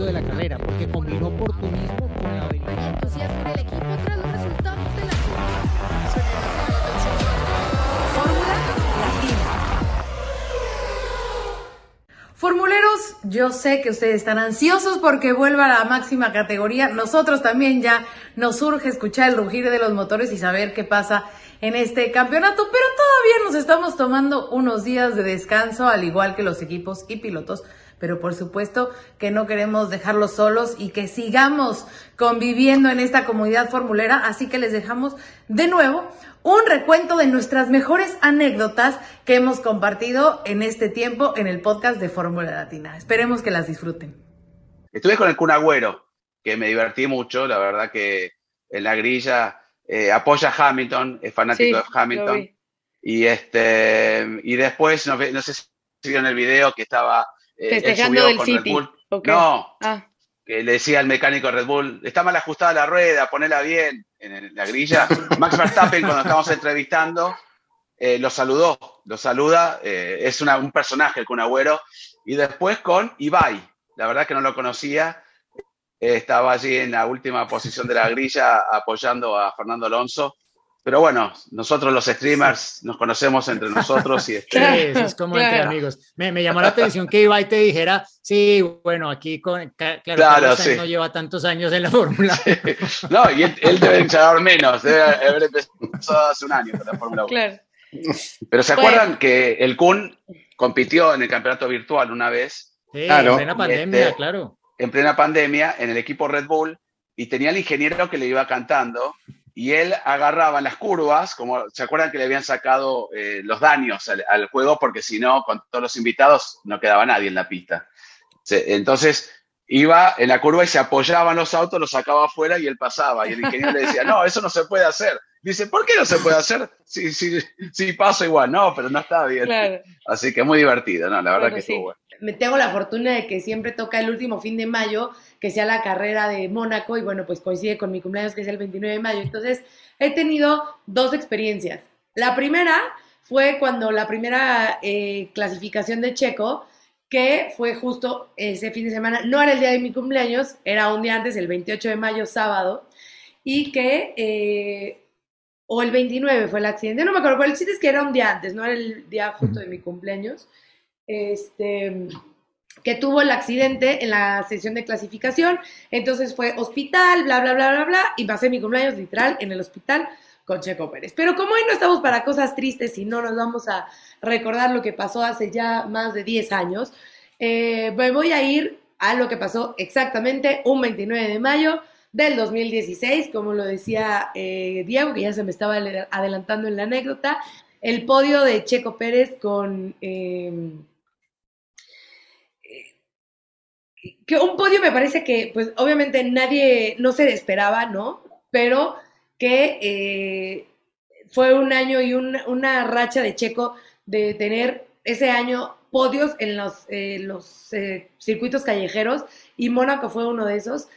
éxito de la carrera, porque combinó oportunismo con la habilidad. entusiasmo del equipo tras los resultados de la Fórmula Latina. Formuleros, yo sé que ustedes están ansiosos porque vuelva a la máxima categoría. Nosotros también ya nos urge escuchar el rugir de los motores y saber qué pasa en este campeonato, pero todavía nos estamos tomando unos días de descanso, al igual que los equipos y pilotos. Pero por supuesto que no queremos dejarlos solos y que sigamos conviviendo en esta comunidad formulera, así que les dejamos de nuevo un recuento de nuestras mejores anécdotas que hemos compartido en este tiempo en el podcast de Fórmula Latina. Esperemos que las disfruten. Estuve con el Kun Agüero, que me divertí mucho, la verdad que en la grilla eh, apoya a Hamilton, es fanático Sí, de Hamilton. lo vi. Y este y después, no, no sé si vieron el video que estaba Festejando subió del con Red City. Bull. Ok. No, Ah, que le decía al mecánico de Red Bull, está mal ajustada la rueda, ponela bien en la grilla. Max Verstappen, cuando estábamos entrevistando, eh, lo saludó, lo saluda, eh, es una- un personaje Kun Agüero, y después con Ibai, la verdad que no lo conocía, eh, estaba allí en la última posición de la grilla apoyando a Fernando Alonso. Pero bueno, nosotros los streamers nos conocemos entre nosotros y este, Sí, es como entre amigos. Me, me llamó la atención que Ibai te dijera, sí, bueno, aquí con, claro, sí. no lleva tantos años en la fórmula. No, y él, él debe echar menos, debe haber empezado hace un año con la Fórmula 1. claro. Pero ¿se Bueno. acuerdan que el Kun compitió en el campeonato virtual una vez, Sí, Claro. en plena pandemia, Este- claro. en plena pandemia, en el equipo Red Bull, y tenía el ingeniero que le iba cantando, y él agarraba las curvas, como se acuerdan que le habían sacado eh, los daños al, al juego, porque si no, con todos los invitados no quedaba nadie en la pista. Entonces iba en la curva y se apoyaban los autos, los sacaba afuera y él pasaba. Y el ingeniero le decía, no, eso no se puede hacer. Dice, ¿por qué no se puede hacer? Si, si, si paso igual, no, pero no está bien. Claro. Así que muy divertido, ¿no? La verdad que sí. estuvo bueno. Me tengo la fortuna de que siempre toca el último fin de mayo, que sea la carrera de Mónaco, y bueno, pues coincide con mi cumpleaños, que es el 29 de mayo. Entonces, he tenido dos experiencias. La primera fue cuando la primera eh, clasificación de Checo, que fue justo ese fin de semana, no era el día de mi cumpleaños, era un día antes, el 28 de mayo, sábado, y que, eh, o el 29 fue el accidente, no me acuerdo, pero el chiste es que era un día antes, no era el día justo de mi cumpleaños este, que tuvo el accidente en la sesión de clasificación. Entonces fue hospital, bla, bla, bla, bla, bla, y pasé mi cumpleaños literal en el hospital con Checo Pérez. Pero como hoy no estamos para cosas tristes y no nos vamos a recordar lo que pasó hace ya más de 10 años, eh, me voy a ir a lo que pasó exactamente un 29 de mayo del 2016, como lo decía eh, Diego, que ya se me estaba adelantando en la anécdota, el podio de Checo Pérez con... eh, que un podio me parece que, pues obviamente nadie, no se esperaba, ¿no? Pero que eh, fue un año y un- una racha de Checo de tener ese año podios en los, eh, los eh, circuitos callejeros y Mónaco fue uno de esos.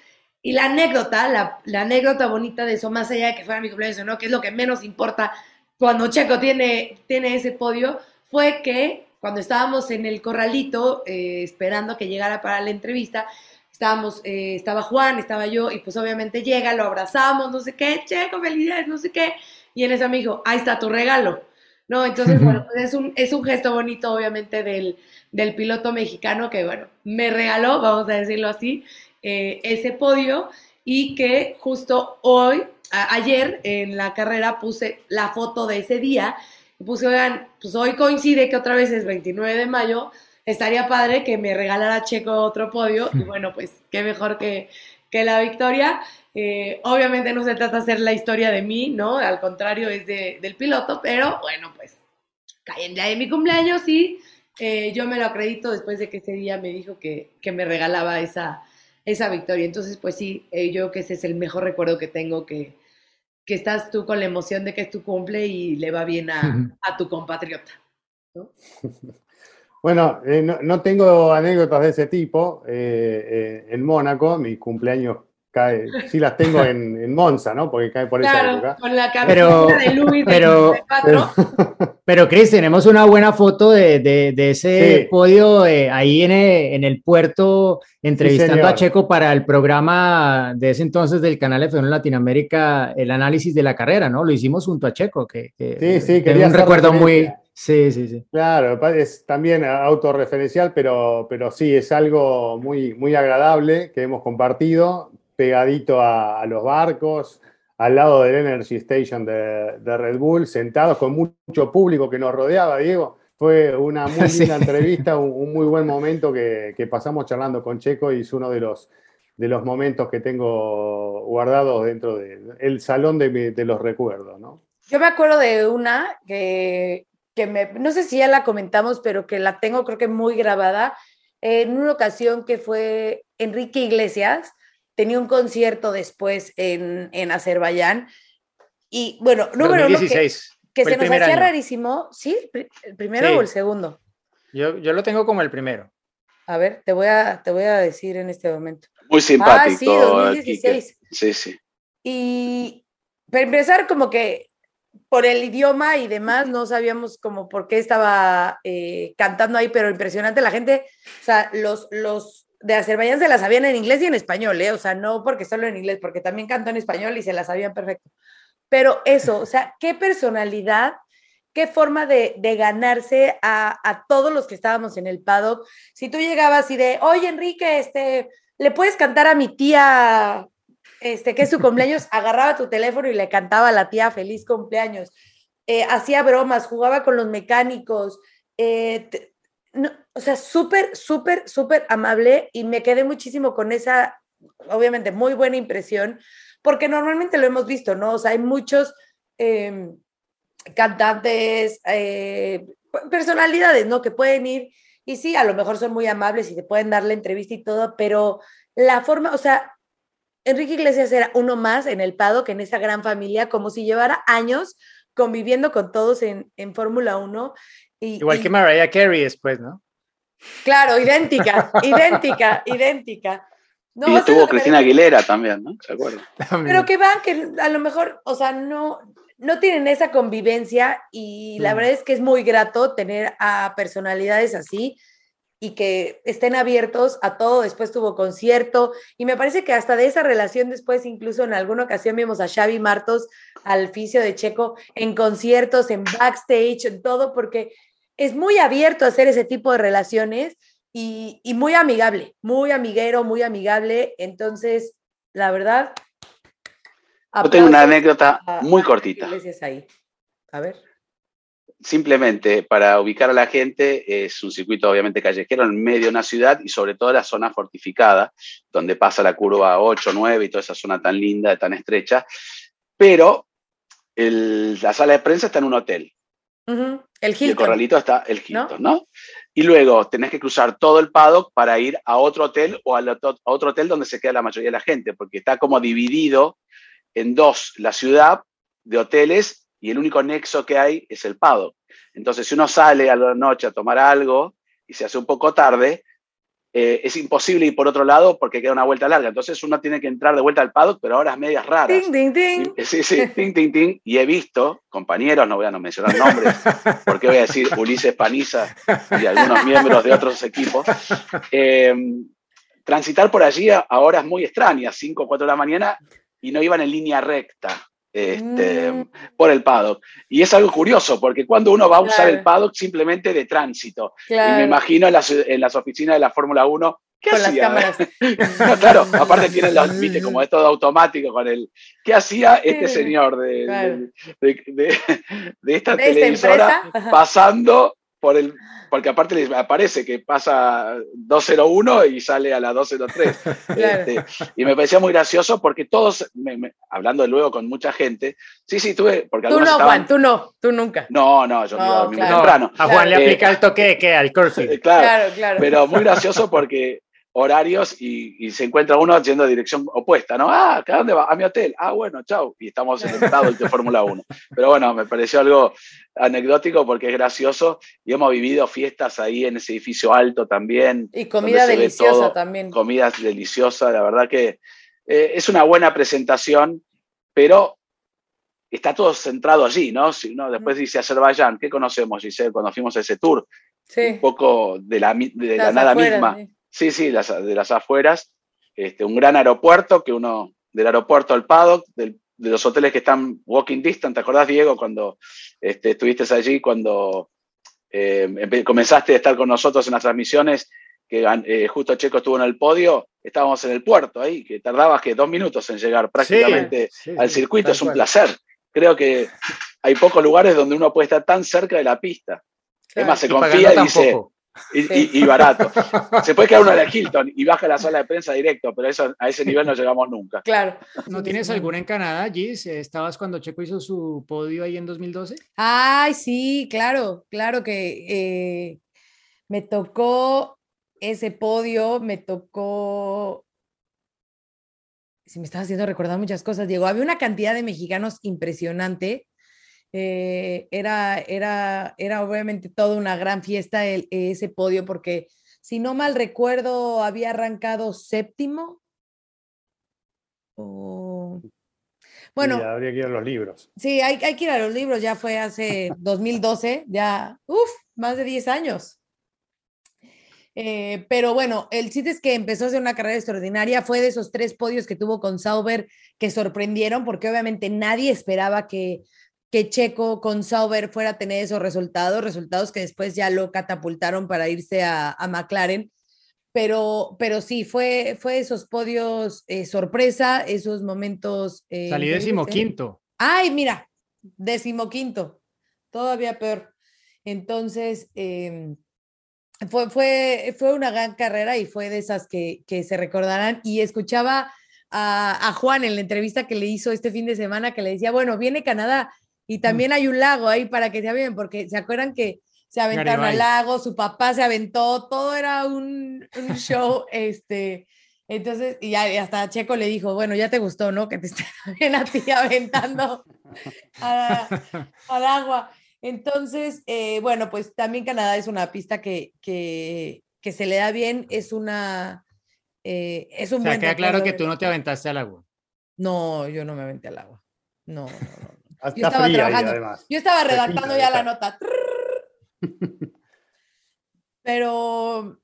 Y la anécdota, la, anécdota bonita de eso, más allá de que fuera mi cumpleaños no, que es lo que menos importa cuando Checo tiene, tiene ese podio, fue que cuando estábamos en el corralito eh, esperando que llegara para la entrevista, estábamos, eh, estaba Juan, estaba yo, y pues obviamente llega, lo abrazamos, no sé qué, Checo, felicidades, no sé qué, y en eso me dijo, ahí está tu regalo, ¿no? Entonces, bueno, pues es un, es un gesto bonito, obviamente, del, del piloto mexicano que, bueno, me regaló, vamos a decirlo así, eh, ese podio, y que justo hoy, a- ayer en la carrera puse la foto de ese día, y puse, oigan, pues hoy coincide que otra vez es 29 de mayo, estaría padre que me regalara Checo otro podio, y bueno, pues qué mejor que, que la victoria. Eh, obviamente no se trata de hacer la historia de mí, ¿no? Al contrario, es de- del piloto, pero bueno, pues cae en día de mi cumpleaños y eh, yo me lo acredito después de que ese día me dijo que, que me regalaba esa, esa victoria. Entonces, pues sí, eh, yo creo que ese es el mejor recuerdo que tengo, que, que estás tú con la emoción de que es tu cumple y le va bien a, a tu compatriota. ¿no? Bueno, eh, no, no tengo anécdotas de ese tipo. Eh, eh, en Mónaco, mi cumpleaños cae, sí las tengo en, en Monza, ¿no? Porque cae por esa Claro, época. con la Pero- de Luis pero- 94. Pero Cris, tenemos una buena foto de, de- de ese Sí. podio eh, ahí en el, en el puerto, entrevistando a Checo para el programa de ese entonces del canal F1 Latinoamérica, el análisis de la carrera, ¿no? Lo hicimos junto a Checo, que, que Sí, sí, quería un recuerdo muy... Sí, sí, sí. Claro, es también autorreferencial, pero, pero sí, es algo muy, muy agradable que hemos compartido, pegadito a, a los barcos, al lado del Energy Station de, de Red Bull, sentados con mucho público que nos rodeaba, Diego. Fue una muy Sí. linda entrevista, un, un muy buen momento que, que pasamos charlando con Checo y es uno de los, de los momentos que tengo guardados dentro del salón de, mi- de los recuerdos, ¿no? Yo me acuerdo de una que, que me, no sé si ya la comentamos, pero que la tengo creo que muy grabada. En una ocasión que fue Enrique Iglesias, tenía un concierto después en, en Azerbaiyán. Y bueno, número uno, que, 2016. que se nos hacía año. rarísimo. ¿Sí? ¿El pri- ¿El primero Sí. o el segundo? Yo, yo lo tengo como el primero. A ver, te voy a, te voy a decir en este momento. Muy simpático. ah, sí, Quique. 2016. Sí, sí. Y para empezar, como que por el idioma y demás, no sabíamos como por qué estaba eh, cantando ahí, pero impresionante la gente, o sea, los, los de Azerbaiyán se la sabían en inglés y en español, ¿eh? o sea, no porque solo en inglés, porque también cantó en español y se la sabían perfecto. Pero eso, o sea, qué personalidad, qué forma de, de ganarse a, a todos los que estábamos en el paddock. Si tú llegabas y de, oye, Enrique, este, ¿le puedes cantar a mi tía este, que es su cumpleaños, agarraba tu teléfono y le cantaba a la tía feliz cumpleaños. Eh, hacía bromas, jugaba con los mecánicos. eh, no, o sea, súper, súper, súper amable y me quedé muchísimo con esa, obviamente, muy buena impresión, porque normalmente lo hemos visto, ¿no? O sea, hay muchos eh, cantantes, eh, personalidades, ¿no? Que pueden ir y sí, a lo mejor son muy amables y te pueden dar la entrevista y todo, pero la forma, o sea, Enrique Iglesias era uno más en el Pado que en esa gran familia, como si llevara años conviviendo con todos en, en Fórmula 1. Y, Igual y- que Mariah Carey después, ¿no? Claro, idéntica, idéntica, idéntica. No, y o sea, estuvo lo que Cristina me- Aguilera también, ¿no? ¿Se acuerdan? Pero que van, que a lo mejor, o sea, no, no tienen esa convivencia y la Mm. verdad es que es muy grato tener a personalidades así y que estén abiertos a todo. Después tuvo concierto y me parece que hasta de esa relación después, incluso en alguna ocasión vimos a Xavi Martos, al fisio de Checo, en conciertos, en backstage, en todo, porque es muy abierto a hacer ese tipo de relaciones y, y muy amigable, muy amiguero, muy amigable. Entonces, la verdad... Yo tengo una anécdota a- muy cortita. Ahí. A ver. Simplemente para ubicar a la gente, es un circuito obviamente callejero en medio de una ciudad y sobre todo la zona fortificada, donde pasa la curva 8, 9 y toda esa zona tan linda, tan estrecha. Pero el- la sala de prensa está en un hotel. El Y el Hilton. corralito está el Hilton, ¿no? Y luego tenés que cruzar todo el paddock para ir a otro hotel o otro- a otro hotel donde se queda la mayoría de la gente, porque está como dividido en dos la ciudad de hoteles y el único nexo que hay es el paddock. Entonces, si uno sale a la noche a tomar algo y se hace un poco tarde, eh, es imposible ir por otro lado porque queda una vuelta larga. Entonces, uno tiene que entrar de vuelta al paddock, pero ahora es medias raras. Ding, ding, ding. Sí, sí, ting, ting, ting. Y he visto compañeros, no voy a no mencionar nombres, porque voy a decir Ulises Paniza y algunos miembros de otros equipos, eh, transitar por allí a, a horas muy extrañas, 5 o 4 de la mañana, y no iban en línea recta este, Mm. por el paddock. Y es algo curioso, porque cuando uno va a usar Claro. el paddock simplemente de tránsito, y me Claro, imagino en las, en las oficinas de la Fórmula 1, ¿qué con las hacía? cámaras. No, claro, aparte tienen los, viste, como es todo automático con el. ¿Qué hacía este señor de, claro. de, de- de esta esta televisora. Ajá. pasando por el. Porque aparte les aparece que pasa 201 y sale a la 203. Claro. Este, y me parecía muy gracioso porque todos, me- me- hablando luego con mucha gente, sí, sí, tuve. Porque Tú algunos no, estaban- Juan, tú no, tú nunca. No, no, yo me iba a No, muy temprano. A Juan le Eh, aplica el toque curfew. Eh, claro, Claro, claro. pero muy gracioso porque horarios y, y se encuentra uno yendo a dirección opuesta, ¿no? Ah, ¿a dónde va? A mi hotel. Ah, bueno, chau. Y estamos estado de Fórmula 1. Pero bueno, me pareció algo anecdótico porque es gracioso y hemos vivido fiestas ahí en ese edificio alto también. y comida deliciosa también. Comidas deliciosas, la verdad que eh, es una buena presentación, pero está todo centrado allí, ¿no? Si uno después dice Azerbaiyán, ¿qué conocemos, Giselle, cuando fuimos a ese tour? Un Sí. poco de la, de la nada afueras, misma. sí. Sí, sí, las- de las afueras. Este, un gran aeropuerto, que uno, del aeropuerto al paddock, del- de los hoteles que están walking distance, ¿te acordás, Diego, cuando este, estuviste allí, cuando eh, comenzaste a estar con nosotros en las transmisiones, que eh, justo Checo estuvo en el podio, estábamos en el puerto ahí, que tardabas que dos minutos en llegar prácticamente Sí, sí, al circuito, es un cual. placer. Creo que hay pocos lugares donde uno puede estar tan cerca de la pista. Claro. se confía y dice. Y, Sí. y- y barato. Se puede quedar uno en el Hilton y baja a la sala de prensa directo, pero eso, a ese nivel no llegamos nunca. Claro. ¿No tienes alguna en Canadá, Gis? ¿Estabas cuando Checo hizo su podio ahí en 2012? Ay, sí, claro, claro que eh, me tocó ese podio, me tocó. Si me estás haciendo recordar muchas cosas, Diego. Había una cantidad de mexicanos impresionante. Eh, era, era, era obviamente toda una gran fiesta el- ese podio, porque si no mal recuerdo, había arrancado séptimo. O... Bueno, Sí, habría que ir a los libros. Sí, hay, hay que ir a los libros, ya fue hace 2012, ya, uff, más de 10 años. Eh, pero bueno, el chiste es que empezó a hacer una carrera extraordinaria, fue de esos tres podios que tuvo con Sauber que sorprendieron, porque obviamente nadie esperaba que, que Checo con Sauber fuera a tener esos resultados, resultados que después ya lo catapultaron para irse a, a McLaren. Pero, pero sí, fue, fue esos podios eh, sorpresa, esos momentos. eh, Salí ¿eh? decimoquinto. Ay, mira, decimoquinto, todavía peor. Entonces, em, fue, fue, fue una gran carrera y fue de esas que, que se recordarán. Y escuchaba a, a Juan en la entrevista que le hizo este fin de semana que le decía, bueno, viene Canadá y también hay un lago ahí para que se bien, porque se acuerdan que se aventaron al lago, su papá se aventó, todo era un, un show, este, entonces, y, ya, y hasta Checo le dijo, bueno, ya te gustó, ¿no? Que te estén a ti aventando al agua. Entonces, eh, bueno, pues también Canadá es una pista que, que, que se le da bien, es una... eh, es un O sea, buen queda claro que tú no te aventaste al agua. No, yo no me aventé al agua. No, no, no. Yo estaba fría ahí, trabajando. además. Yo estaba redactando ya la nota. Pero,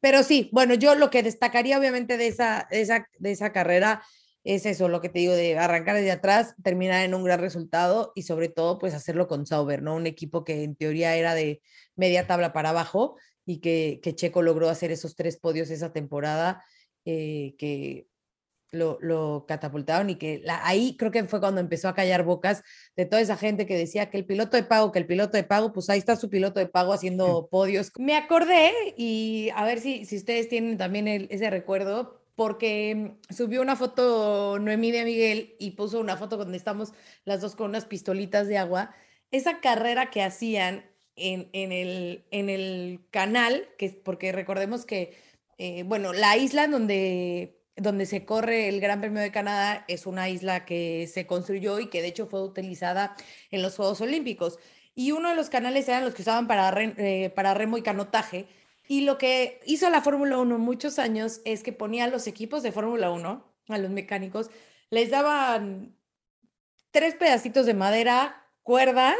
pero sí, bueno, yo lo que destacaría obviamente de esa, de esa, de esa carrera es eso, lo que te digo, de arrancar desde atrás, terminar en un gran resultado y sobre todo pues hacerlo con Sauber, ¿no? Un equipo que en teoría era de media tabla para abajo y que, que Checo logró hacer esos tres podios esa temporada eh, que lo, lo catapultaron y que la- ahí creo que fue cuando empezó a callar bocas de toda esa gente que decía que el piloto de pago, que el piloto de pago, pues ahí está su piloto de pago haciendo podios. Me acordé y a ver si, si ustedes tienen también el- ese recuerdo, porque mm, subió una foto Noemí de Miguel y puso una foto donde estamos las dos con unas pistolitas de agua. Esa carrera que hacían en, en el, en el canal, que porque recordemos que, eh, bueno, la isla donde donde se corre el Gran Premio de Canadá es una isla que se construyó y que de hecho fue utilizada en los Juegos Olímpicos. Y uno de los canales eran los que usaban para, eh, para remo y canotaje. Y lo que hizo la Fórmula 1 muchos años es que ponía a los equipos de Fórmula 1, a los mecánicos, les daban tres pedacitos de madera, cuerdas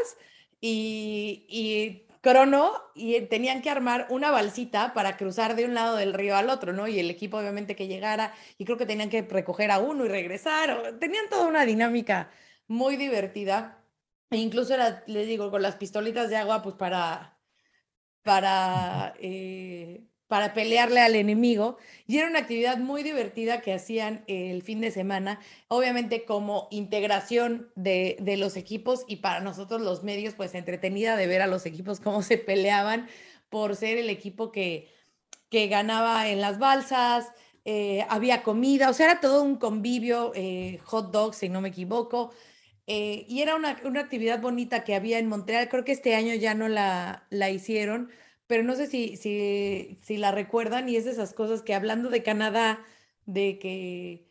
y crono y tenían que armar una balsita para cruzar de un lado del río al otro, ¿no? Y el equipo obviamente que llegara y creo que tenían que recoger a uno y regresar, o- tenían toda una dinámica muy divertida. E incluso era, les digo, con las pistolitas de agua, pues para, para, eh, para pelearle al enemigo. Y era una actividad muy divertida que hacían el fin de semana, obviamente como integración de, de los equipos y para nosotros los medios, pues entretenida de ver a los equipos cómo se peleaban por ser el equipo que, que ganaba en las balsas, eh, había comida, o sea, era todo un convivio, eh, hot dogs, si no me equivoco. eh, y era una, una actividad bonita que había en Montreal. Creo que este año ya no la, la hicieron, pero no sé si, si, si la recuerdan. Y es de esas cosas que hablando de Canadá, de que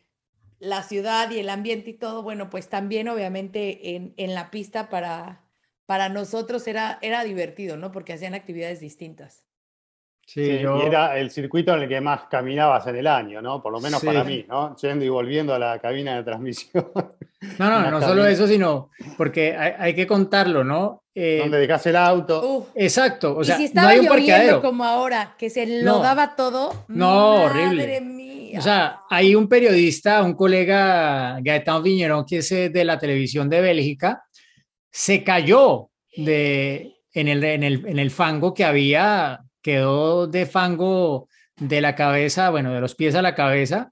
la ciudad y el ambiente y todo, bueno, pues también obviamente en, en la pista para, para nosotros era, era divertido, ¿no? Porque hacían actividades distintas. Sí, Sí, yo- Y era el circuito en el que más caminabas en el año, ¿no? Por lo menos Sí. para mí, ¿no? Yendo y volviendo a la cabina de transmisión, No, no, no solo cabina. eso, sino porque hay, hay que contarlo, ¿no? Eh, donde dejas el auto. Uf. exacto, o sea, y si no estaba hay un lloviendo parqueadero. como ahora, que se No. lo daba todo. No, madre horrible. mía. O sea, hay un periodista, un colega, Gaetano Viñerón, que es eh, de la televisión de Bélgica, se cayó de, en, el, en, el, en el fango que había, quedó de fango de la cabeza, bueno, de los pies a la cabeza.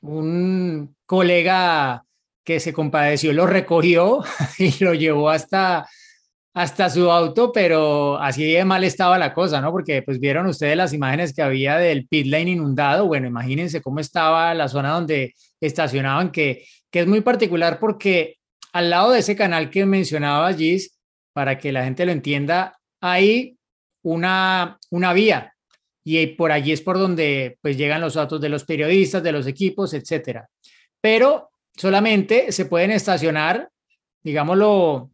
Un colega que se compadeció lo recogió y lo llevó hasta, hasta su auto, pero así de mal estaba la cosa, ¿no? Porque pues vieron ustedes las imágenes que había del pit lane inundado. Bueno, imagínense cómo estaba la zona donde estacionaban, que, que es muy particular porque al lado de ese canal que mencionaba Gis, para que la gente lo entienda, hay una, una vía y por allí es por donde pues llegan los autos de los periodistas, de los equipos, etcétera. Pero solamente se pueden estacionar, digámoslo,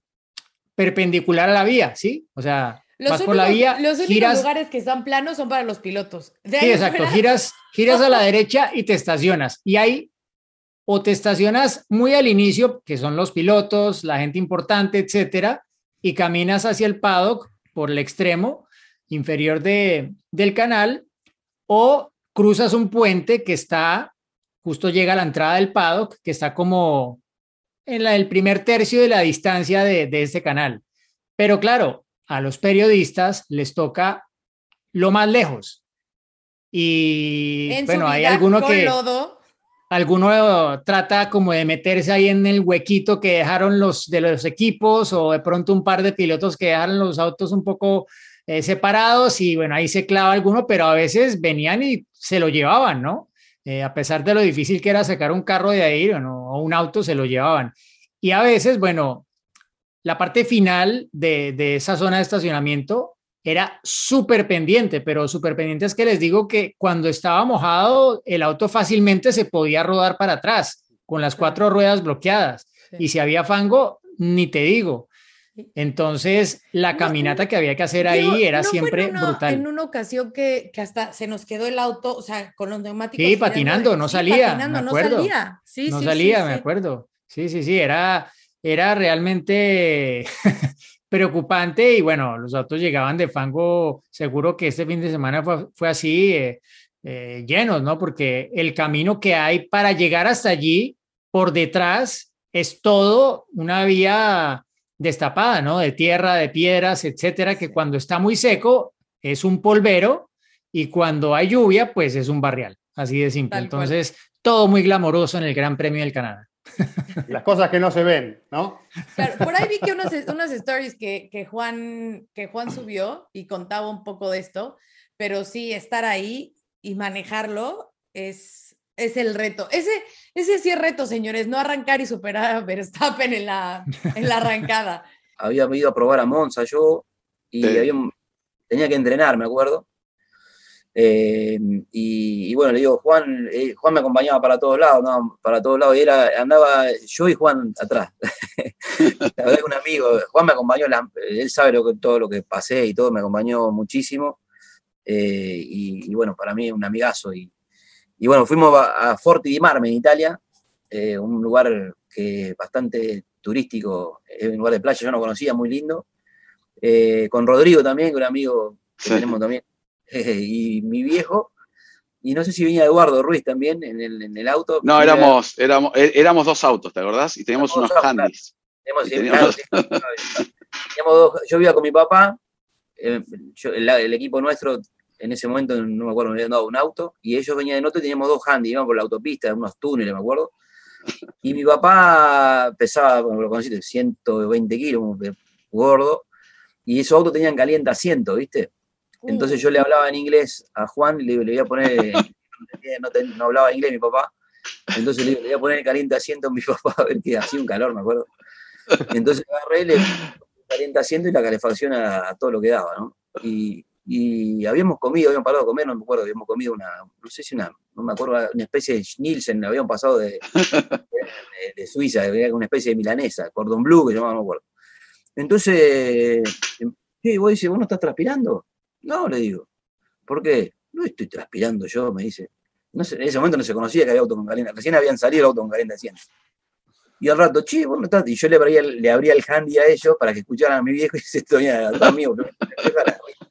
perpendicular a la vía, ¿sí? O sea, Los vas únicos, por la vía, los únicos giras, lugares que están planos son para los pilotos. De sí, exacto, fuera- giras, giras a la derecha y te estacionas. Y ahí o te estacionas muy al inicio, que son los pilotos, la gente importante, etcétera, y caminas hacia el paddock por el extremo inferior de, del canal, o cruzas un puente que está, justo llega a la entrada del paddock, que está como en la, el primer tercio de la distancia de, de este canal. Pero claro, a los periodistas les toca lo más lejos. Y en bueno, hay alguno que lodo. alguno trata como de meterse ahí en el huequito que dejaron los de los equipos o de pronto un par de pilotos que dejaron los autos un poco eh, separados y bueno, ahí se clava alguno, pero a veces venían y se lo llevaban, ¿no? Eh, a pesar de lo difícil que era sacar un carro de ahí bueno, o un auto, se lo llevaban. Y a veces, bueno, la parte final de, de esa zona de estacionamiento era súper pendiente, pero súper pendiente es que les digo que cuando estaba mojado, el auto fácilmente se podía rodar para atrás con las cuatro ruedas bloqueadas. Sí. Y si había fango, ni te digo. Entonces, la No, caminata que había que hacer ahí era ¿no siempre en una, brutal. En una ocasión que, que hasta se nos quedó el auto, o sea, con los neumáticos. Sí, patinando, no sí, salía, patinando, me no acuerdo. salía. Sí, no sí, salía, sí, me acuerdo. Sí, sí, sí, era, era realmente preocupante y bueno, los autos llegaban de fango, seguro que este fin de semana fue, fue así, eh, eh, llenos, ¿no? Porque el camino que hay para llegar hasta allí, por detrás, es todo una vía destapada, ¿no? De tierra, de piedras, etcétera, que cuando está muy seco es un polvero y cuando hay lluvia, pues es un barrial, así de simple. Tal cual. Entonces, todo muy glamoroso en el Gran Premio del Canadá. Las cosas que no se ven, ¿no? Claro, por ahí vi que unas, unas stories que, que, Juan, que Juan subió y contaba un poco de esto, pero sí, estar ahí y manejarlo es, es el reto. Ese, ese sí es reto, señores, no arrancar y superar a Verstappen en la, en la arrancada. había ido a probar a Monza yo y Sí. había tenía que entrenar, me acuerdo. Eh, y, y bueno, le digo, Juan, eh, Juan me acompañaba para todos lados, no, para todos lados, y era, andaba yo y Juan atrás. La verdad que un amigo, Juan me acompañó, la- él sabe lo que, todo lo que pasé y todo, me acompañó muchísimo. Eh, y, y bueno, para mí es un amigazo. Y, y bueno, fuimos a, a Forti di Marme, en Italia, eh, un lugar que es bastante turístico, es un lugar de playa, yo no conocía, muy lindo. Eh, con Rodrigo también, que un amigo que Sí. tenemos también, y mi viejo, y no sé si venía Eduardo Ruiz también en el, en el auto. No, era- éramos, éramos, é- éramos dos autos, ¿te acordás? Y teníamos Éramos unos handys. Teníamos- claro, sí, teníamos dos- yo vivía con mi papá, eh, yo- el, el equipo nuestro en ese momento, no me acuerdo, me habían dado un auto, y ellos venían en otro y teníamos dos handy, íbamos por la autopista, unos túneles, me acuerdo. Y mi papá pesaba, como lo conociste, 120 kilos, gordo, y esos autos tenían caliente asiento, ¿viste? Entonces yo le hablaba en inglés a Juan y le, le voy a poner, no, no hablaba inglés mi papá, entonces le, le voy a poner el caliente asiento a mi papá a ver que hacía un calor, me acuerdo. Entonces agarré, le caliente asiento y la calefacción a, a todo lo que daba, ¿no? Y, y habíamos comido, habíamos parado a comer, no me acuerdo, habíamos comido una, no sé si una, no me acuerdo, una especie de Nielsen, habíamos pasado de, de, de Suiza, una especie de milanesa, cordon bleu que llamaba, no me acuerdo. Entonces, ¿qué? ¿Vos dices, vos no estás transpirando? No, le digo. ¿por qué? No estoy transpirando yo, me dice. No sé, en ese momento no se conocía que había auto con caliente, recién habían salido el auto con caliente 100. Y al rato, che, vos no estás. Y yo le abría, le abría el handy a ellos para que escucharan a mi viejo y se estoy atrás mío. pero me deja la risa.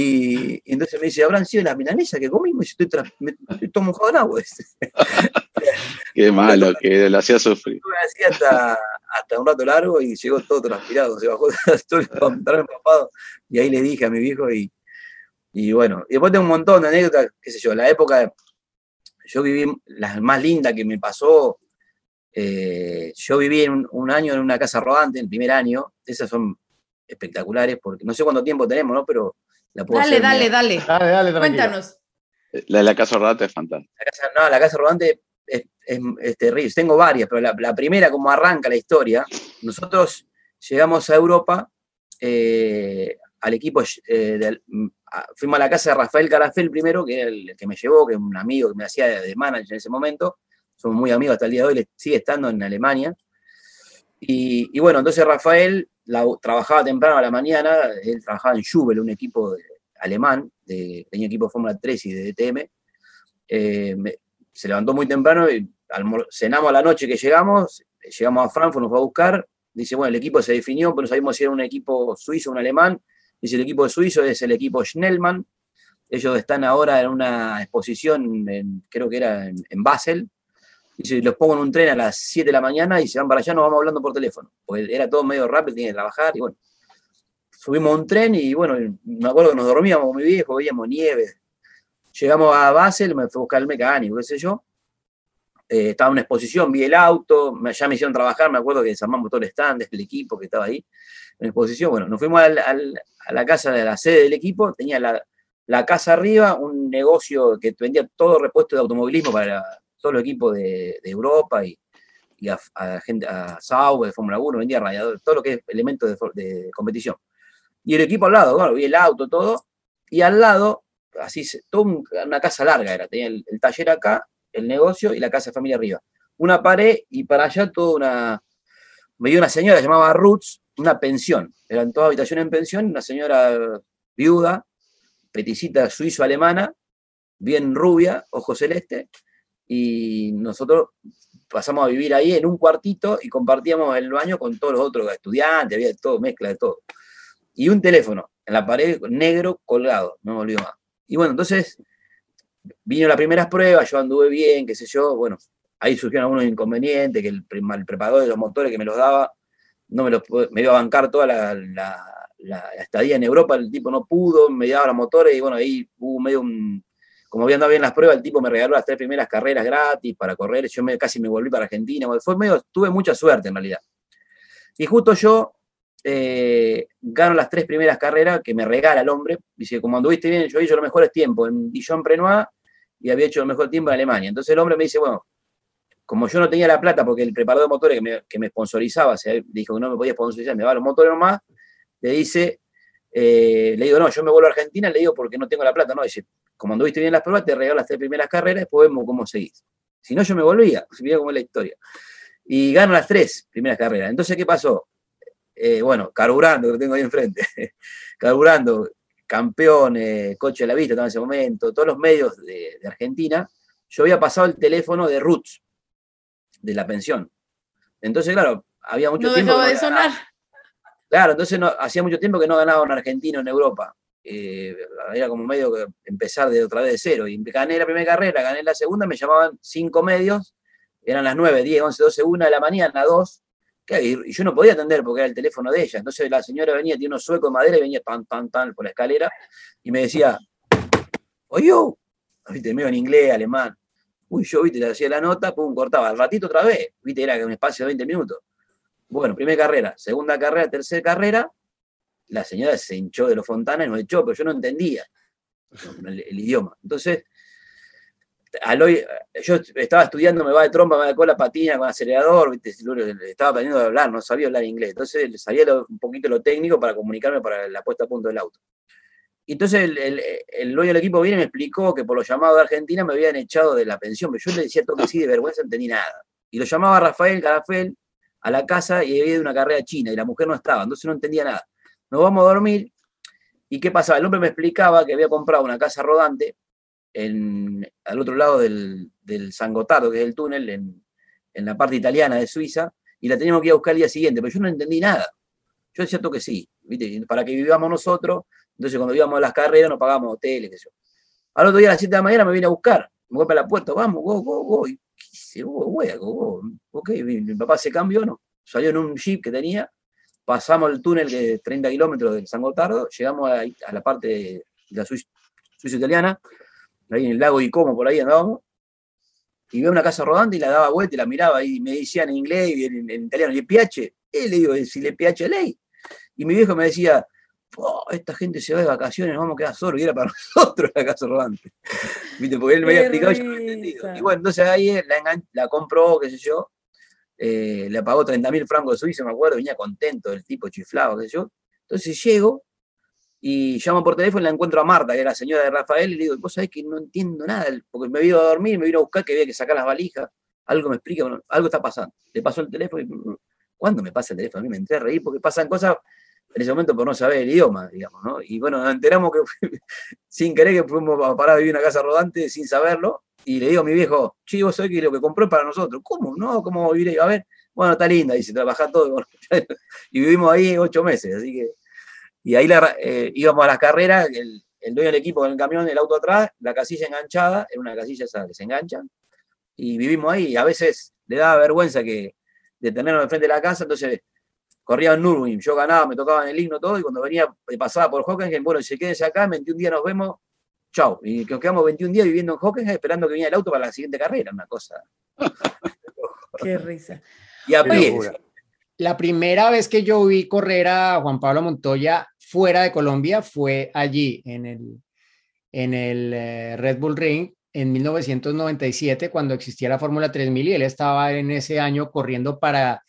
Y, y entonces me dice, ¿habrán sido las milanesas que comimos? Y estoy, me, estoy todo mojado en agua. Qué malo, que lo hacía sufrir. Así hasta, hasta un rato largo y llegó todo transpirado, se bajó todo el pantalón empapado. Y ahí le dije a mi viejo y, y bueno, y después tengo un montón de anécdotas, qué sé yo, la época, yo viví, la más linda que me pasó, eh, yo viví en un, un año en una casa rodante, el primer año, esas son espectaculares, porque no sé cuánto tiempo tenemos, ¿no? Pero Dale, dale, dale. Dale, dale. Cuéntanos. La de la casa rodante es fantástica. La casa, no, la casa rodante es, es- es terrible. Tengo varias, pero la, la primera, como arranca la historia, nosotros llegamos a Europa eh, al equipo, eh, del- a- fuimos a la casa de Rafael Carafel primero, que era el que me llevó, que es un amigo que me hacía de, de manager en ese momento. Somos muy amigos hasta el día de hoy, sigue estando en Alemania. Y, y bueno, entonces Rafael trabajaba temprano a la mañana, él trabajaba en Jubel, un equipo alemán, de, tenía equipo de Fórmula 3 y de DTM. Eh, se levantó muy temprano y cenamos a la noche que llegamos, llegamos a Frankfurt, nos va a buscar, dice, bueno, el equipo se definió, pero no sabíamos si era un equipo suizo o un alemán, dice, el equipo suizo es el equipo Schnellmann, ellos están ahora en una exposición, creo que era en Basel, dice, los pongo en un tren a las 7 de la mañana y se van para allá, nos vamos hablando por teléfono, porque era todo medio rápido, tenía que trabajar, y bueno, subimos un tren y bueno, me acuerdo que nos dormíamos mi viejo, veíamos nieve, llegamos a Basel, me fue a buscar el mecánico, qué sé yo, eh, estaba en una exposición, vi el auto, ya me hicieron trabajar, me acuerdo que desarmamos todo el stand, el equipo que estaba ahí en exposición. Bueno, nos fuimos al- a la casa de la sede del equipo, tenía la, la casa arriba, un negocio que vendía todo repuesto de automovilismo para todos los equipos de, Europa y, y a, a gente, a Sauber, Fórmula 1, vendía radiadores, todo lo que es elementos de, competición. Y el equipo al lado, bueno, vi el auto, todo, y al lado, así, toda un- una casa larga era, tenía el, el taller acá, el negocio y la casa de familia arriba. Una pared y para allá toda una. Me dio una señora llamaba Roots, una pensión. Eran todas habitaciones en pensión, una señora viuda, peticita suizo-alemana, bien rubia, ojo celeste, y nosotros pasamos a vivir ahí en un cuartito y compartíamos el baño con todos los otros estudiantes, había todo, mezcla de todo. Y un teléfono en la pared negro colgado, no me olvido más. Y bueno, entonces vino las primeras pruebas, yo anduve bien, qué sé yo, bueno, ahí surgieron algunos inconvenientes, que el, el preparador de los motores que me los daba, no me los me iba a bancar toda la- la estadía en Europa, el tipo no pudo, me daba los motores y bueno, ahí hubo medio un, como había andado bien las pruebas, el tipo me regaló las tres primeras carreras gratis para correr, yo casi me volví para Argentina, fue medio, tuve mucha suerte en realidad. Y justo yo eh, gano las tres primeras carreras que me regala el hombre, dice, como anduviste bien, yo hecho los mejores tiempos en Dijon-Prenois, y había hecho el mejor tiempo en Alemania. Entonces el hombre me dice, bueno, como yo no tenía la plata porque el preparador de motores que me, que me sponsorizaba, se dijo que no me podía sponsorizar, me daba los motores nomás, le dice, eh, le digo, no, yo me vuelvo a Argentina, le digo porque no tengo la plata, no, dice, como anduviste bien las pruebas, te regalo las tres primeras carreras, después vemos cómo seguís. Si no, yo me volvía, mira cómo es la historia. Y gano las tres primeras carreras. Entonces, ¿qué pasó? Eh, bueno, carburando, que lo tengo ahí enfrente, carburando, campeón, eh, coche de la vista, en ese momento, todos los medios de, de Argentina, yo había pasado el teléfono de Roots, de la pensión. Entonces, claro, había mucho No tiempo. que dejaba de ganaba. sonar. Claro, entonces no, hacía mucho tiempo que no ganaba un argentino en Europa. Eh, era como medio empezar de otra vez de cero. Y gané la primera carrera, gané la segunda, me llamaban cinco medios, eran las 9, 10, 11, 12, 1 de la mañana, 2. que- Y y yo no podía atender porque era el teléfono de ella. Entonces la señora venía, tiene unos suecos de madera y venía tan, tan, tan por la escalera y me decía, oye, viste, medio en inglés, alemán. Uy, yo, viste, le hacía la nota, pum, cortaba. Al ratito otra vez, viste, era un espacio de 20 minutos. Bueno, primera carrera, segunda carrera, tercera carrera, la señora se hinchó de los fontanas y nos echó, pero yo no entendía el, idioma. Entonces, al hoy- yo estaba estudiando, me va de trompa, me va de cola, patina con acelerador, ¿viste? estaba aprendiendo a hablar, no sabía hablar inglés. Entonces, sabía un poquito lo técnico para comunicarme para la puesta a punto del auto. Entonces el, el, el dueño del equipo viene y me explicó que por los llamados de Argentina me habían echado de la pensión, pero yo le decía todo que sí, de vergüenza, no entendí nada. Y lo llamaba Rafael Carafel a la casa y había ido una carrera china y la mujer no estaba, entonces no entendía nada. Nos vamos a dormir ¿Y qué pasaba? El hombre me explicaba que había comprado una casa rodante en, al otro lado del, del San que es el túnel, en, en la parte italiana de Suiza, y la teníamos que ir a buscar el día siguiente, pero yo no entendí nada. Yo decía tú que sí, para que vivamos nosotros, entonces cuando íbamos a las carreras nos pagábamos hoteles, qué. Al otro día a las 7 de la mañana me vine a buscar, me golpea la puerta, vamos, go, go, go. Y, ¿qué? Go, go. Ok, mi papá se cambió, ¿no? Salió en un jeep que tenía, pasamos el túnel de 30 kilómetros del San Gotardo, llegamos a, a la parte de la Suiza, Suiza italiana, ahí en el lago de Como, por ahí andábamos, y veo una casa rodante y la daba vuelta y la miraba y me decían en inglés y en, en italiano, ¿le piace? Y le digo, si le piace ley. Y mi viejo me decía, "Oh, esta gente se va de vacaciones, nos vamos a quedar solos, y era para nosotros la casa rodante. ¿Viste? Porque él me había explicado y yo no había entendido. Y bueno, entonces ahí la, la compró, qué sé yo, eh, le pagó 30 mil francos suizos, me acuerdo, venía contento, el tipo chiflado, qué sé yo. Entonces llego y llamo por teléfono y la encuentro a Marta, que era la señora de Rafael, y le digo, vos sabés que no entiendo nada, porque me vino a dormir, me vino a buscar que había que sacar las valijas, algo me explica, algo está pasando. Le pasó el teléfono y, ¿cuándo me pasa el teléfono? A mí me entré a reír porque pasan cosas en ese momento por no saber el idioma, digamos, ¿no? Y bueno, nos enteramos que sin querer que fuimos a parar a vivir en una casa rodante sin saberlo, y le digo a mi viejo, vos sabés que lo que compró es para nosotros. ¿Cómo? No, ¿cómo vamos a ver, bueno, está linda, dice, trabajar todo. y vivimos ahí ocho meses, así que y ahí eh, íbamos a las carreras, el, dueño del equipo con el camión, el auto atrás, la casilla enganchada, era una casilla esa que se enganchan, y vivimos ahí, y a veces le daba vergüenza que detenernos enfrente de la casa, entonces corría en Nürburgring, yo ganaba, me tocaba en el himno todo, y cuando venía, eh, pasaba por Hockenheim, bueno, si quédense acá, en 21 días nos vemos, chau, y nos quedamos 21 días viviendo en Hockenheim esperando que viniera el auto para la siguiente carrera, una cosa, Qué risa. y a pie. La primera vez que yo vi correr a Juan Pablo Montoya fuera de Colombia fue allí, en el, en el eh, Red Bull Ring, en 1997, cuando existía la Fórmula 3000 y él estaba en ese año corriendo para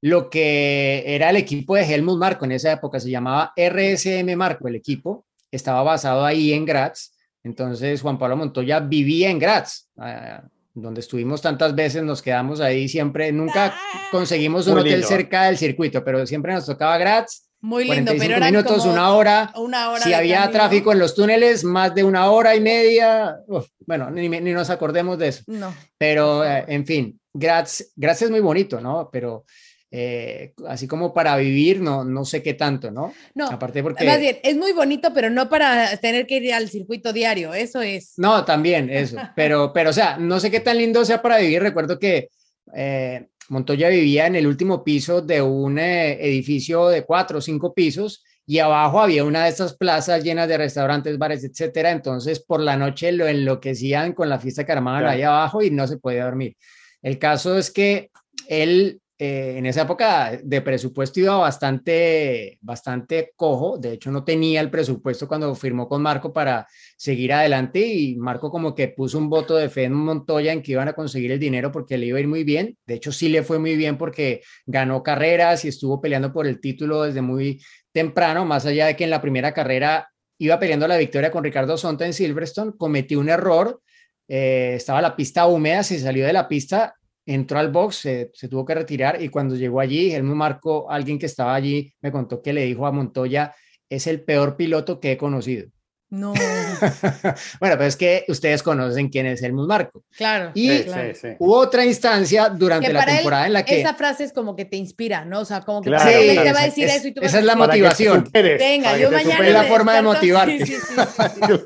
lo que era el equipo de Helmut Marko en esa época, se llamaba RSM Marco el equipo, estaba basado ahí en Graz, entonces Juan Pablo Montoya vivía en Graz, ah, donde estuvimos tantas veces, nos quedamos ahí siempre, nunca conseguimos un Muy hotel lindo. cerca del circuito, pero siempre nos tocaba Graz, Muy lindo, 45 pero eran minutos, como una hora. una hora Si había camino. tráfico en los túneles, más de una hora y media. uf, bueno, ni, ni nos acordemos de eso. No. Pero, eh, en fin, Graz, Graz es muy bonito, ¿no? Pero eh, así como para vivir, no, no sé qué tanto, ¿no? No, Aparte porque... más bien, es muy bonito, pero no para tener que ir al circuito diario, eso es. No, también eso, pero, pero, o sea, no sé qué tan lindo sea para vivir. Recuerdo que eh, Montoya vivía en el último piso de un eh, edificio de cuatro o cinco pisos y abajo había una de estas plazas llenas de restaurantes, bares, etcétera. Entonces, por la noche lo enloquecían con la fiesta que armaban Claro. ahí abajo y no se podía dormir. El caso es que él eh, en esa época de presupuesto iba bastante, bastante cojo. De hecho, no tenía el presupuesto cuando firmó con Marco para seguir adelante y Marco como que puso un voto de fe en Montoya en que iban a conseguir el dinero porque le iba a ir muy bien. De hecho, sí le fue muy bien porque ganó carreras y estuvo peleando por el título desde muy temprano, más allá de que en la primera carrera iba peleando la victoria con Ricardo Sonta en Silverstone, cometió un error, eh, estaba la pista húmeda, se salió de la pista, entró al box, se, se tuvo que retirar y cuando llegó allí, él me marcó, alguien que estaba allí, me contó que le dijo a Montoya, es el peor piloto que he conocido. No, bueno, pero es que ustedes conocen quién es Helmut Marco. claro. Y Sí, claro. sí, sí. hubo otra instancia durante Que la él, temporada en la que... Esa frase es como que te inspira, ¿no? O sea, como que Claro, él te va a decir Es- eso y tú vas esa a es la Para motivación. superes, Venga, yo mañana. Es la forma de despierto así". motivarte. Sí, sí, sí, sí.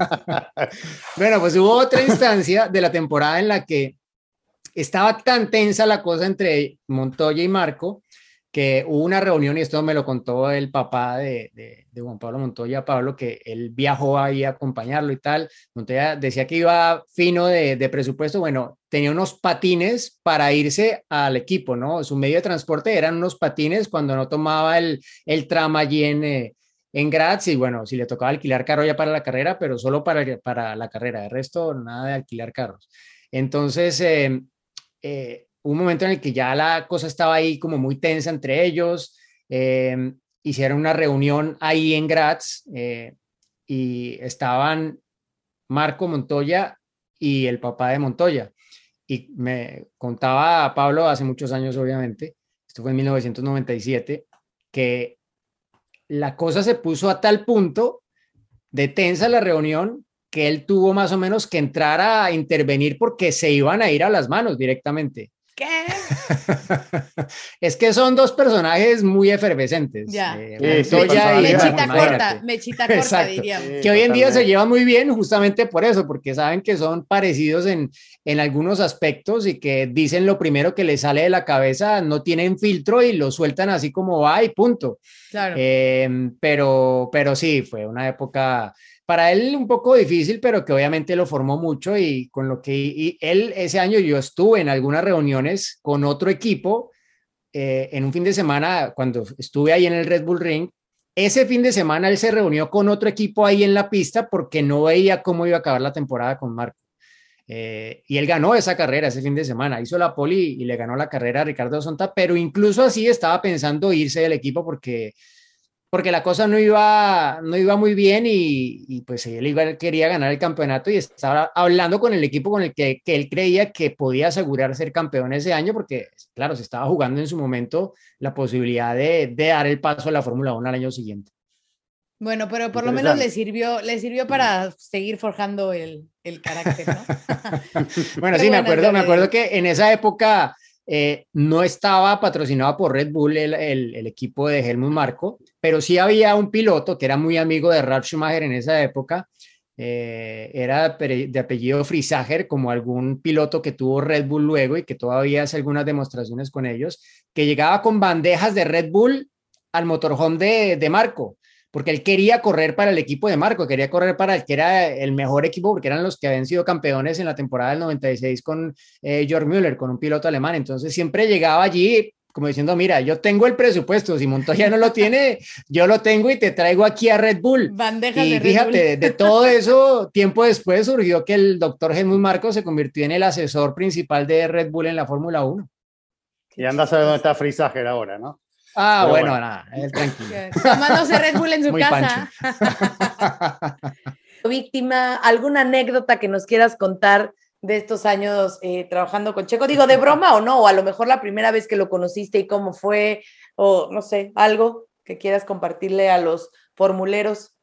Bueno, pues hubo otra instancia de la temporada en la que estaba tan tensa la cosa entre Montoya y Marco que hubo una reunión, y esto me lo contó el papá de, de- de Juan Pablo Montoya, Pablo, que él viajó ahí a acompañarlo y tal. Montoya decía que iba fino de, presupuesto, bueno, tenía unos patines para irse al equipo, ¿no? Su medio de transporte eran unos patines cuando no tomaba el, el tram allí en, eh, Graz y bueno, si le tocaba alquilar carro ya para la carrera, pero solo para, para la carrera, de resto nada de alquilar carros. Entonces, eh, eh, un momento en el que ya la cosa estaba ahí como muy tensa entre ellos, eh, hicieron una reunión ahí en Graz eh, y estaban Marco Montoya y el papá de Montoya. Y me contaba Pablo hace muchos años, obviamente, esto fue en 1997, que la cosa se puso a tal punto de tensa la reunión que él tuvo más o menos que entrar a intervenir porque se iban a ir a las manos directamente. ¿Qué? es que son dos personajes muy efervescentes. Ya. eh, Sí, sí, Mechita imagínate. corta, mechita corta, Exacto. diríamos. Sí, que hoy en día se llevan muy bien justamente por eso, porque saben que son parecidos en, en algunos aspectos y que dicen lo primero que les sale de la cabeza, no tienen filtro y lo sueltan así como va y punto. Claro. Eh, pero, pero sí, fue una época para él un poco difícil, pero que obviamente lo formó mucho y con lo que y él ese año yo estuve en algunas reuniones con otro equipo eh, en un fin de semana cuando estuve ahí en el Red Bull Ring. Ese fin de semana él se reunió con otro equipo ahí en la pista porque no veía cómo iba a acabar la temporada con Marco. Eh, y él ganó esa carrera ese fin de semana, hizo la poli y le ganó la carrera a Ricardo Sonta, pero incluso así estaba pensando irse del equipo porque porque la cosa no iba, no iba muy bien y, y pues él iba, quería ganar el campeonato y estaba hablando con el equipo con el que, que, él creía que podía asegurar ser campeón ese año porque, claro, se estaba jugando en su momento la posibilidad de, de dar el paso a la Fórmula 1 al año siguiente. Bueno, pero por lo menos le sirvió, le sirvió para seguir forjando el, el carácter, ¿no? bueno, sí, me acuerdo, me acuerdo que en esa época eh, no estaba patrocinado por Red Bull el, el, el, equipo de Helmut Marco, pero sí había un piloto que era muy amigo de Ralf Schumacher en esa época, eh, era de apellido Frisager, como algún piloto que tuvo Red Bull luego y que todavía hace algunas demostraciones con ellos, que llegaba con bandejas de Red Bull al motorhome de, de Marco, porque él quería correr para el equipo de Marco, quería correr para el que era el mejor equipo, porque eran los que habían sido campeones en la temporada del 96 con eh, Georg Müller, con un piloto alemán. Entonces siempre llegaba allí como diciendo, mira, yo tengo el presupuesto, si Montoya no lo tiene, yo lo tengo y te traigo aquí a Red Bull. Bandejas y de fíjate, Red Bull. de todo eso, tiempo después surgió que el doctor Helmut Marco se convirtió en el asesor principal de Red Bull en la Fórmula 1. Y anda a saber dónde está Frisager ahora, ¿no? Ah, Pero bueno, bueno. nada, él tranquilo. Tomándose Red Bull en su Muy casa. Víctima, ¿alguna anécdota que nos quieras contar de estos años eh, trabajando con Checo? Digo, de broma o no, o a lo mejor la primera vez que lo conociste y cómo fue, o no sé, algo que quieras compartirle a los formuleros.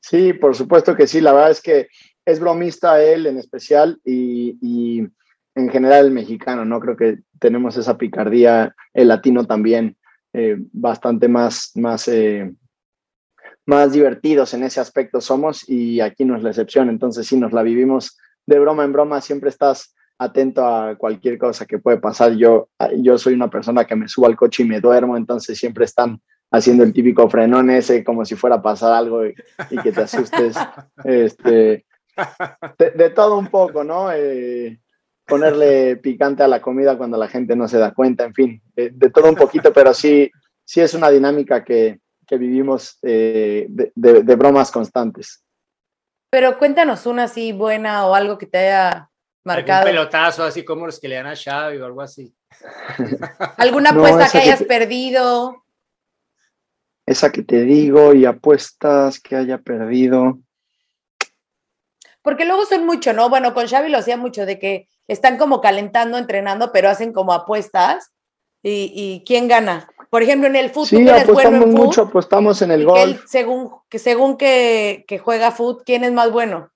Sí, por supuesto que sí, la verdad es que es bromista él en especial y, y en general el mexicano, ¿no? Creo que tenemos esa picardía, el latino también, eh, bastante más, más, eh, más divertidos en ese aspecto somos y aquí no es la excepción, entonces sí nos la vivimos de broma en broma, siempre estás atento a cualquier cosa que puede pasar. Yo, yo soy una persona que me subo al coche y me duermo, entonces siempre están haciendo el típico frenón ese como si fuera a pasar algo y, y que te asustes. este, de, de, todo un poco, ¿no? Eh, ponerle picante a la comida cuando la gente no se da cuenta, en fin, de, de todo un poquito, pero sí, sí es una dinámica que, que vivimos eh, de, de, de, bromas constantes. Pero cuéntanos una así buena o algo que te haya marcado. Un pelotazo así como los que le dan a Xavi o algo así. ¿Alguna apuesta no, que hayas que te... perdido? Esa que te digo y apuestas que haya perdido. Porque luego son mucho, ¿no? Bueno, con Xavi lo hacía mucho de que están como calentando, entrenando, pero hacen como apuestas. ¿Y, y quién gana? Por ejemplo, en el fútbol. Sí, apostamos bueno en mucho, foot, apostamos en el gol. Que según que, según que, que juega fútbol, ¿quién es más bueno?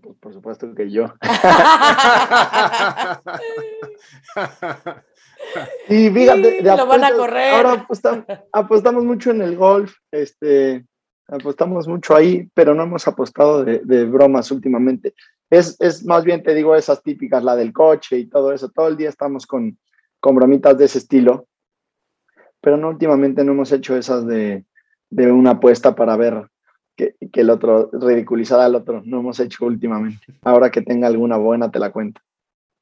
Pues por supuesto que yo. y fíjate, sí, lo van a correr. Ahora apostamos, apostamos, mucho en el golf, este, apostamos mucho ahí, pero no hemos apostado de, de bromas últimamente. Es, es, más bien, te digo, esas típicas, la del coche y todo eso. Todo el día estamos con, con bromitas de ese estilo, pero no últimamente no hemos hecho esas de, de una apuesta para ver que, que, el otro, ridiculizar al otro, no hemos hecho últimamente. Ahora que tenga alguna buena, te la cuento.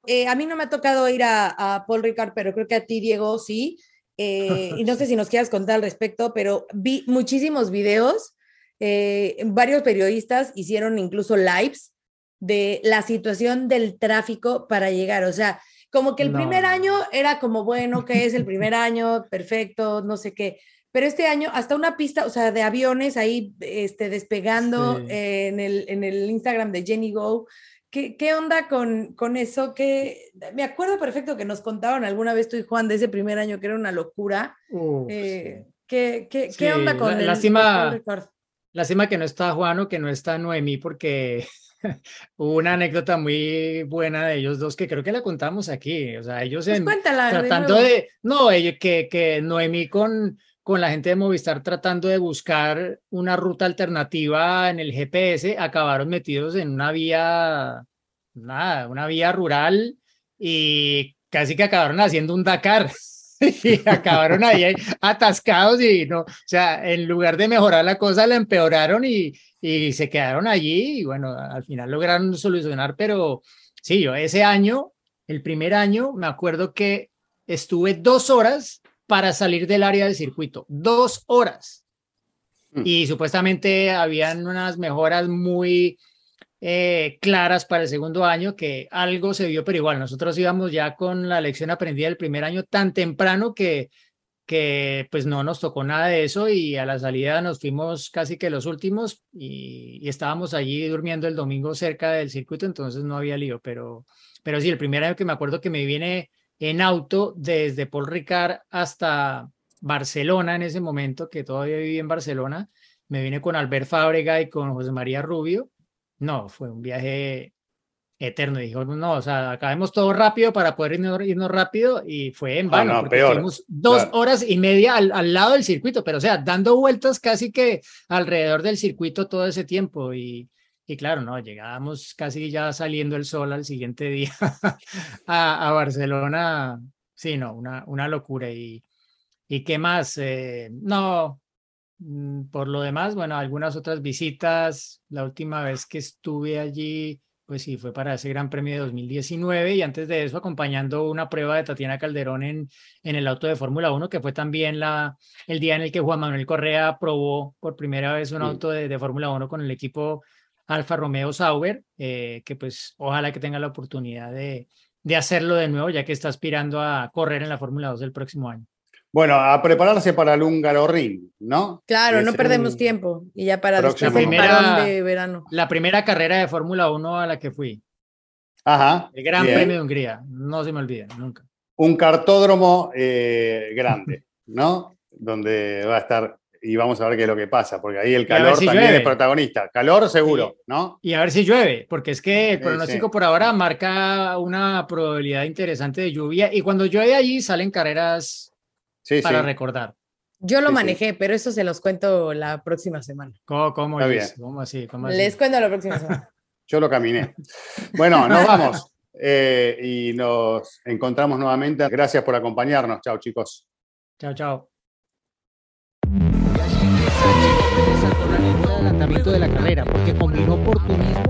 Eh, a mí no me ha tocado ir a, a, Paul Ricard, pero creo que a ti, Diego, sí. Eh, y no sé si nos quieras contar al respecto, pero vi muchísimos videos. Eh, varios periodistas hicieron incluso lives de la situación del tráfico para llegar. O sea, como que el no. primer año era como, bueno, que es el primer año, perfecto, no sé qué. Pero este año, hasta una pista, o sea, de aviones ahí este, despegando sí. eh, en, el, en el Instagram de Jenny Go. ¿Qué, qué onda con, con eso? Que me acuerdo perfecto que nos contaban alguna vez tú y Juan de ese primer año que era una locura. Uh, eh, ¿qué, qué, sí. ¿qué, onda con la, el lástima, Lástima que no está Juan o que no está Noemí porque una anécdota muy buena de ellos dos que creo que la contamos aquí. O sea, ellos Pues en, cuéntala. de tratando de, no, ellos, que, que Noemí con, con la gente de Movistar tratando de buscar una ruta alternativa en el GPS, acabaron metidos en una vía, nada, una vía rural y casi que acabaron haciendo un Dakar. Y acabaron ahí atascados y no, o sea, en lugar de mejorar la cosa, la empeoraron y, y se quedaron allí y bueno, al final lograron solucionar, pero sí, yo ese año, el primer año, me acuerdo que estuve dos horas para salir del área del circuito, dos horas. Mm. Y supuestamente habían unas mejoras muy eh, claras para el segundo año, que algo se vio, pero igual nosotros íbamos ya con la lección aprendida del primer año tan temprano que, que pues no nos tocó nada de eso y a la salida nos fuimos casi que los últimos y, estábamos allí durmiendo el domingo cerca del circuito, entonces no había lío, pero, pero sí, el primer año que me acuerdo que me viene en auto desde Paul Ricard hasta Barcelona en ese momento, que todavía viví en Barcelona, me vine con Albert Fábrega y con José María Rubio. No, fue un viaje eterno. Dijo, no, o sea, acabemos todo rápido para poder irnos, irnos rápido y fue en Ah, vano, no, porque peor, estuvimos dos claro. horas y media al, al lado del circuito, pero o sea, dando vueltas casi que alrededor del circuito todo ese tiempo y, y claro, no, llegábamos casi ya saliendo el sol al siguiente día a, a Barcelona. Sí, no, una, una locura. ¿Y, y qué más? Eh, no, por lo demás, bueno, algunas otras visitas. La última vez que estuve allí, pues sí, fue para ese Gran Premio de 2019 y antes de eso acompañando una prueba de Tatiana Calderón en, en el auto de Fórmula 1, que fue también la, el día en el que Juan Manuel Correa probó por primera vez un Mm. auto de, de Fórmula 1 con el equipo Alfa Romeo Sauber, eh, que pues ojalá que tenga la oportunidad de, de hacerlo de nuevo, ya que está aspirando a correr en la Fórmula 2 del próximo año. Bueno, a prepararse para el húngaro ring, ¿no? Claro, Es no perdemos un- tiempo. Y ya para después el parón de verano. La primera carrera de Fórmula 1 a la que fui, Ajá. el Gran bien. Premio de Hungría, no se me olvida, nunca. Un cartódromo eh, grande, ¿no? Donde va a estar, y vamos a ver qué es lo que pasa, porque ahí el calor si también llueve. es protagonista. Calor seguro, ¿no? Y a ver si llueve, porque es que el Sí, pronóstico sí. por ahora marca una probabilidad interesante de lluvia y cuando llueve allí salen carreras Sí, para sí. recordar. Yo lo Sí, sí. manejé, pero eso se los cuento la próxima semana. ¿Cómo, cómo. ¿Cómo así? ¿Cómo así? Les cuento la próxima semana. Yo lo caminé. Bueno, nos vamos. eh, y nos encontramos nuevamente. Gracias por acompañarnos. Chao, chicos. Chao, chao. el adelantamiento de la carrera, porque combinó oportunismo